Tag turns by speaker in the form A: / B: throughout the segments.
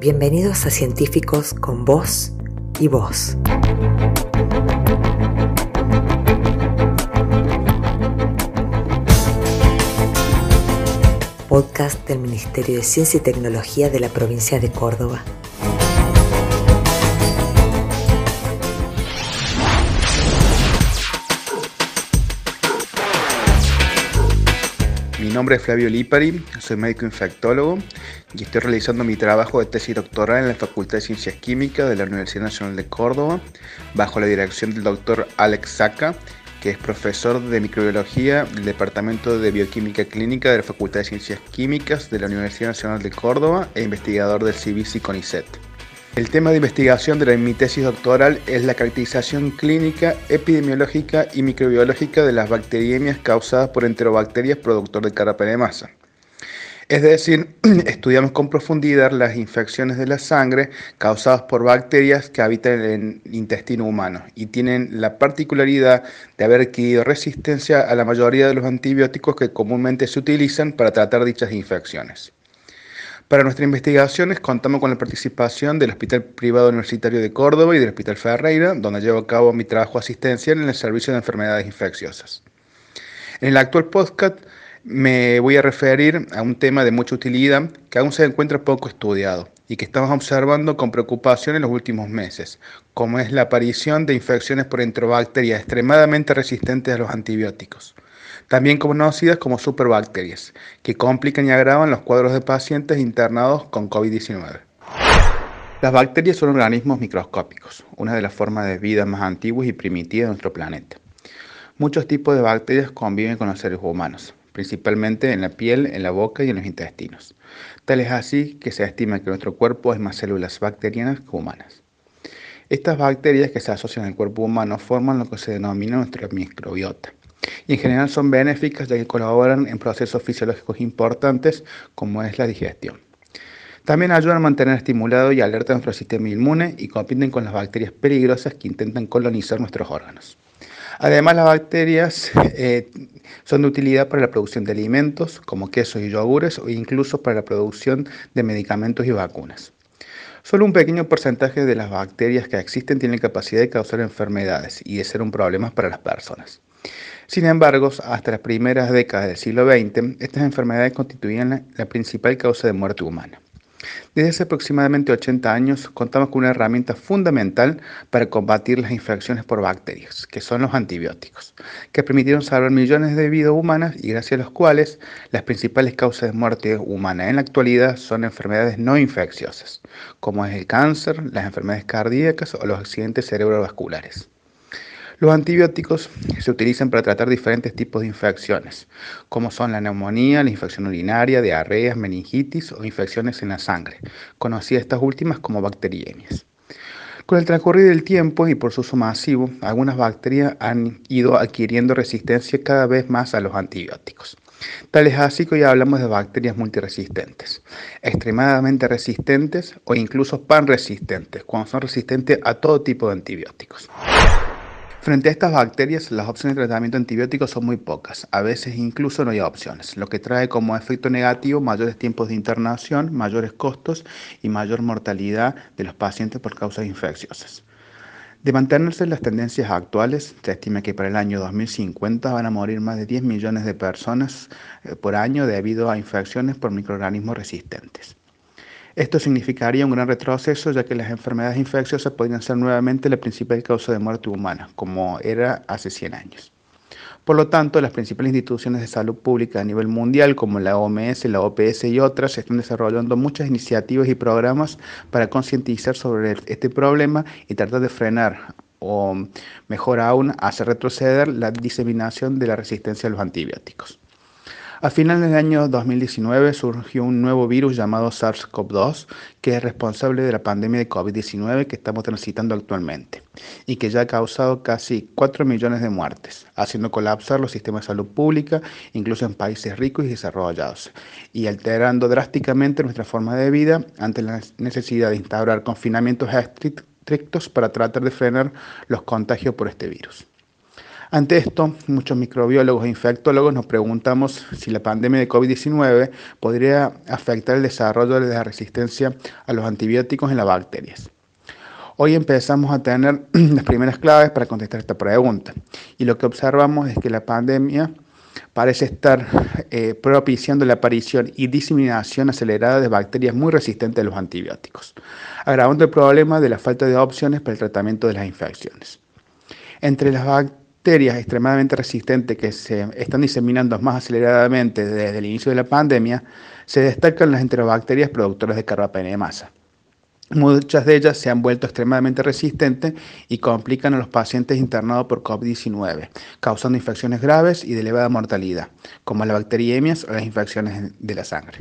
A: Bienvenidos a Científicos con Voz y Voz. Podcast del Ministerio de Ciencia y Tecnología de la provincia de Córdoba.
B: Nombre es Flavio Lipari, soy médico infectólogo y estoy realizando mi trabajo de tesis doctoral en la Facultad de Ciencias Químicas de la Universidad Nacional de Córdoba, bajo la dirección del doctor Alex Saca, que es profesor de microbiología del Departamento de Bioquímica Clínica de la Facultad de Ciencias Químicas de la Universidad Nacional de Córdoba e investigador del CIVIC CONICET. El tema de investigación de mi tesis doctoral es la caracterización clínica, epidemiológica y microbiológica de las bacteriemias causadas por enterobacterias productor de carapa masa. Es decir, estudiamos con profundidad las infecciones de la sangre causadas por bacterias que habitan en el intestino humano y tienen la particularidad de haber adquirido resistencia a la mayoría de los antibióticos que comúnmente se utilizan para tratar dichas infecciones. Para nuestras investigaciones contamos con la participación del Hospital Privado Universitario de Córdoba y del Hospital Ferreira, donde llevo a cabo mi trabajo asistencial en el Servicio de Enfermedades Infecciosas. En el actual podcast me voy a referir a un tema de mucha utilidad que aún se encuentra poco estudiado y que estamos observando con preocupación en los últimos meses, como es la aparición de infecciones por enterobacterias extremadamente resistentes a los antibióticos también conocidas como superbacterias, que complican y agravan los cuadros de pacientes internados con COVID-19. Las bacterias son organismos microscópicos, una de las formas de vida más antiguas y primitivas de nuestro planeta. Muchos tipos de bacterias conviven con los seres humanos, principalmente en la piel, en la boca y en los intestinos. Tal es así que se estima que nuestro cuerpo es más células bacterianas que humanas. Estas bacterias que se asocian al cuerpo humano forman lo que se denomina nuestra microbiota y en general son benéficas ya que colaboran en procesos fisiológicos importantes como es la digestión. También ayudan a mantener estimulado y alerta nuestro sistema inmune y compiten con las bacterias peligrosas que intentan colonizar nuestros órganos. Además, las bacterias eh, son de utilidad para la producción de alimentos como quesos y yogures o incluso para la producción de medicamentos y vacunas. Solo un pequeño porcentaje de las bacterias que existen tienen capacidad de causar enfermedades y de ser un problema para las personas. Sin embargo, hasta las primeras décadas del siglo XX, estas enfermedades constituían la, principal causa de muerte humana. Desde hace aproximadamente 80 años contamos con una herramienta fundamental para combatir las infecciones por bacterias, que son los antibióticos, que permitieron salvar millones de vidas humanas y gracias a los cuales las principales causas de muerte humana en la actualidad son enfermedades no infecciosas, como es el cáncer, las enfermedades cardíacas o los accidentes cerebrovasculares. Los antibióticos se utilizan para tratar diferentes tipos de infecciones, como son la neumonía, la infección urinaria, diarreas, meningitis o infecciones en la sangre, conocidas estas últimas como bacteriemias. Con el transcurrir del tiempo y por su uso masivo, algunas bacterias han ido adquiriendo resistencia cada vez más a los antibióticos. Tal es así que hoy hablamos de bacterias multiresistentes, extremadamente resistentes o incluso panresistentes, cuando son resistentes a todo tipo de antibióticos. Frente a estas bacterias, las opciones de tratamiento antibiótico son muy pocas, a veces incluso no hay opciones, lo que trae como efecto negativo mayores tiempos de internación, mayores costos y mayor mortalidad de los pacientes por causas infecciosas. De mantenerse las tendencias actuales, se estima que para el año 2050 van a morir más de 10 millones de personas eh, por año debido a infecciones por microorganismos resistentes. Esto significaría un gran retroceso ya que las enfermedades infecciosas podrían ser nuevamente la principal causa de muerte humana, como era hace 100 años. Por lo tanto, las principales instituciones de salud pública a nivel mundial, como la OMS, la OPS y otras, están desarrollando muchas iniciativas y programas para concientizar sobre este problema y tratar de frenar o, mejor aún, hacer retroceder la diseminación de la resistencia a los antibióticos. A finales del año 2019 surgió un nuevo virus llamado SARS-CoV-2 que es responsable de la pandemia de COVID-19 que estamos transitando actualmente y que ya ha causado casi 4 millones de muertes, haciendo colapsar los sistemas de salud pública, incluso en países ricos y desarrollados, y alterando drásticamente nuestra forma de vida ante la necesidad de instaurar confinamientos estrictos para tratar de frenar los contagios por este virus. Ante esto, muchos microbiólogos e infectólogos nos preguntamos si la pandemia de COVID-19 podría afectar el desarrollo de la resistencia a los antibióticos en las bacterias. Hoy empezamos a tener las primeras claves para contestar esta pregunta y lo que observamos es que la pandemia parece estar eh, propiciando la aparición y diseminación acelerada de bacterias muy resistentes a los antibióticos, agravando el problema de la falta de opciones para el tratamiento de las infecciones. Entre las bacterias extremadamente resistentes que se están diseminando más aceleradamente desde el inicio de la pandemia, se destacan las enterobacterias productoras de carbapenemasa. Muchas de ellas se han vuelto extremadamente resistentes y complican a los pacientes internados por COVID-19, causando infecciones graves y de elevada mortalidad, como las bacteriemias o las infecciones de la sangre.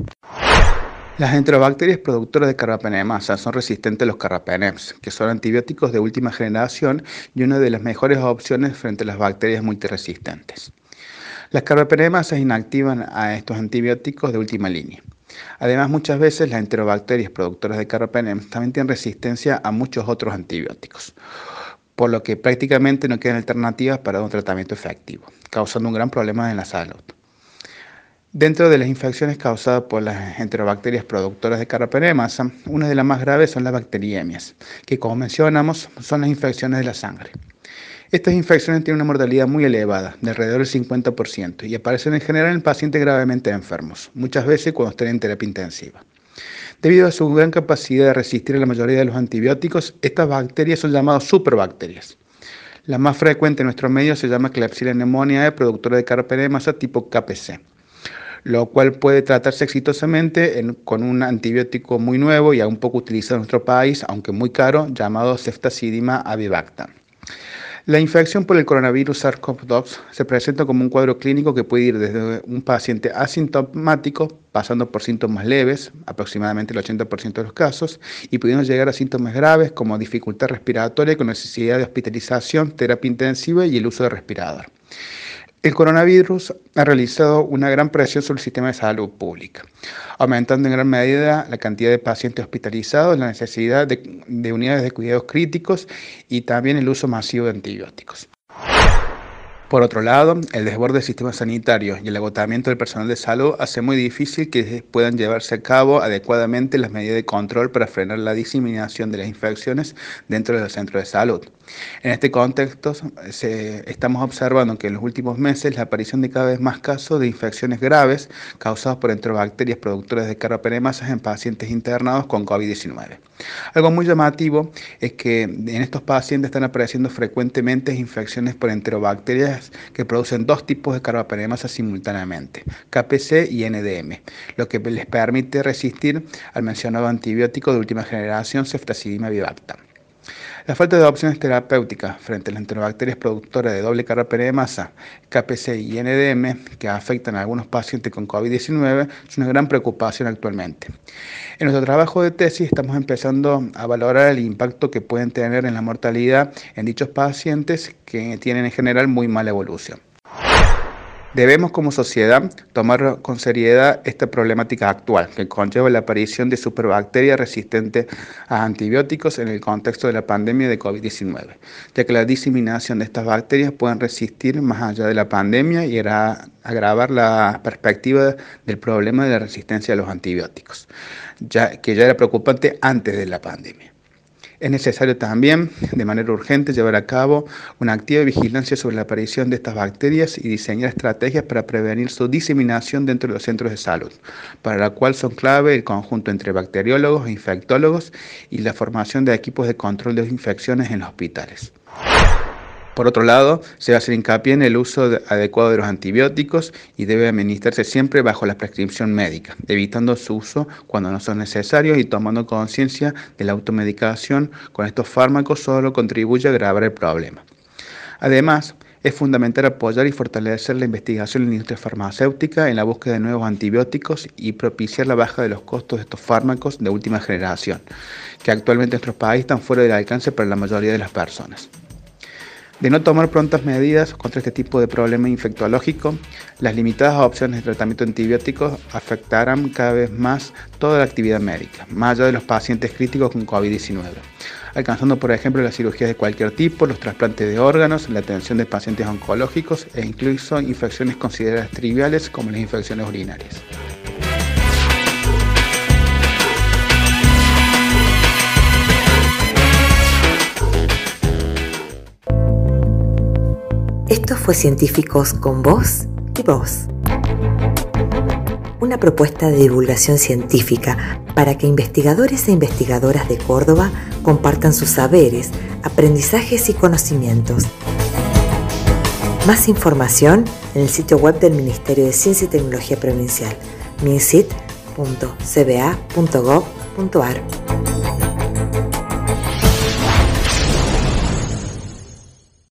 B: Las enterobacterias productoras de carbapenemasa son resistentes a los carbapenems, que son antibióticos de última generación y una de las mejores opciones frente a las bacterias multiresistentes. Las carbapenemasas inactivan a estos antibióticos de última línea. Además, muchas veces las enterobacterias productoras de carbapenems también tienen resistencia a muchos otros antibióticos, por lo que prácticamente no quedan alternativas para un tratamiento efectivo, causando un gran problema en la salud. Dentro de las infecciones causadas por las enterobacterias productoras de carbapenemasa, una de las más graves son las bacteriemias, que como mencionamos son las infecciones de la sangre. Estas infecciones tienen una mortalidad muy elevada, de alrededor del 50%, y aparecen en general en pacientes gravemente enfermos, muchas veces cuando están en terapia intensiva. Debido a su gran capacidad de resistir a la mayoría de los antibióticos, estas bacterias son llamadas superbacterias. La más frecuente en nuestro medio se llama Klebsiella pneumoniae, productora de carbapenemasa tipo KPC lo cual puede tratarse exitosamente con un antibiótico muy nuevo y aún poco utilizado en nuestro país, aunque muy caro, llamado Ceftazidima avibactam. La infección por el coronavirus SARS-CoV-2 se presenta como un cuadro clínico que puede ir desde un paciente asintomático, pasando por síntomas leves, aproximadamente el 80% de los casos, y pudiendo llegar a síntomas graves como dificultad respiratoria con necesidad de hospitalización, terapia intensiva y el uso de respirador. El coronavirus ha realizado una gran presión sobre el sistema de salud pública, aumentando en gran medida la cantidad de pacientes hospitalizados, la necesidad de, de unidades de cuidados críticos y también el uso masivo de antibióticos. Por otro lado, el desborde del sistema sanitario y el agotamiento del personal de salud hace muy difícil que puedan llevarse a cabo adecuadamente las medidas de control para frenar la diseminación de las infecciones dentro de los centros de salud. En este contexto, estamos observando que en los últimos meses la aparición de cada vez más casos de infecciones graves causadas por enterobacterias productoras de carbapenemasas en pacientes internados con COVID-19. Algo muy llamativo es que en estos pacientes están apareciendo frecuentemente infecciones por enterobacterias que producen dos tipos de carbapenemasa simultáneamente, KPC y NDM, lo que les permite resistir al mencionado antibiótico de última generación, ceftazidima vivactam. La falta de opciones terapéuticas frente a las enterobacterias productoras de doble masa, KPC y NDM, que afectan a algunos pacientes con COVID-19, es una gran preocupación actualmente. En nuestro trabajo de tesis estamos empezando a valorar el impacto que pueden tener en la mortalidad en dichos pacientes que tienen en general muy mala evolución. Debemos como sociedad tomar con seriedad esta problemática actual que conlleva la aparición de superbacterias resistentes a antibióticos en el contexto de la pandemia de COVID-19, ya que la diseminación de estas bacterias pueden resistir más allá de la pandemia y agravar la perspectiva del problema de la resistencia a los antibióticos, ya que ya era preocupante antes de la pandemia. Es necesario también, de manera urgente, llevar a cabo una activa vigilancia sobre la aparición de estas bacterias y diseñar estrategias para prevenir su diseminación dentro de los centros de salud, para la cual son clave el conjunto entre bacteriólogos e infectólogos y la formación de equipos de control de infecciones en los hospitales. Por otro lado, se va a hacer hincapié en el uso adecuado de los antibióticos y debe administrarse siempre bajo la prescripción médica, evitando su uso cuando no son necesarios y tomando conciencia de la automedicación con estos fármacos solo contribuye a agravar el problema. Además, es fundamental apoyar y fortalecer la investigación en la industria farmacéutica en la búsqueda de nuevos antibióticos y propiciar la baja de los costos de estos fármacos de última generación, que actualmente en nuestro país están fuera del alcance para la mayoría de las personas. De no tomar prontas medidas contra este tipo de problema infectológico, las limitadas opciones de tratamiento antibiótico afectarán cada vez más toda la actividad médica, más allá de los pacientes críticos con COVID-19, alcanzando por ejemplo las cirugías de cualquier tipo, los trasplantes de órganos, la atención de pacientes oncológicos e incluso infecciones consideradas triviales como las infecciones urinarias.
A: Esto fue Científicos con Voz y Voz. Una propuesta de divulgación científica para que investigadores e investigadoras de Córdoba compartan sus saberes, aprendizajes y conocimientos. Más información en el sitio web del Ministerio de Ciencia y Tecnología Provincial, minsit.cba.gov.ar.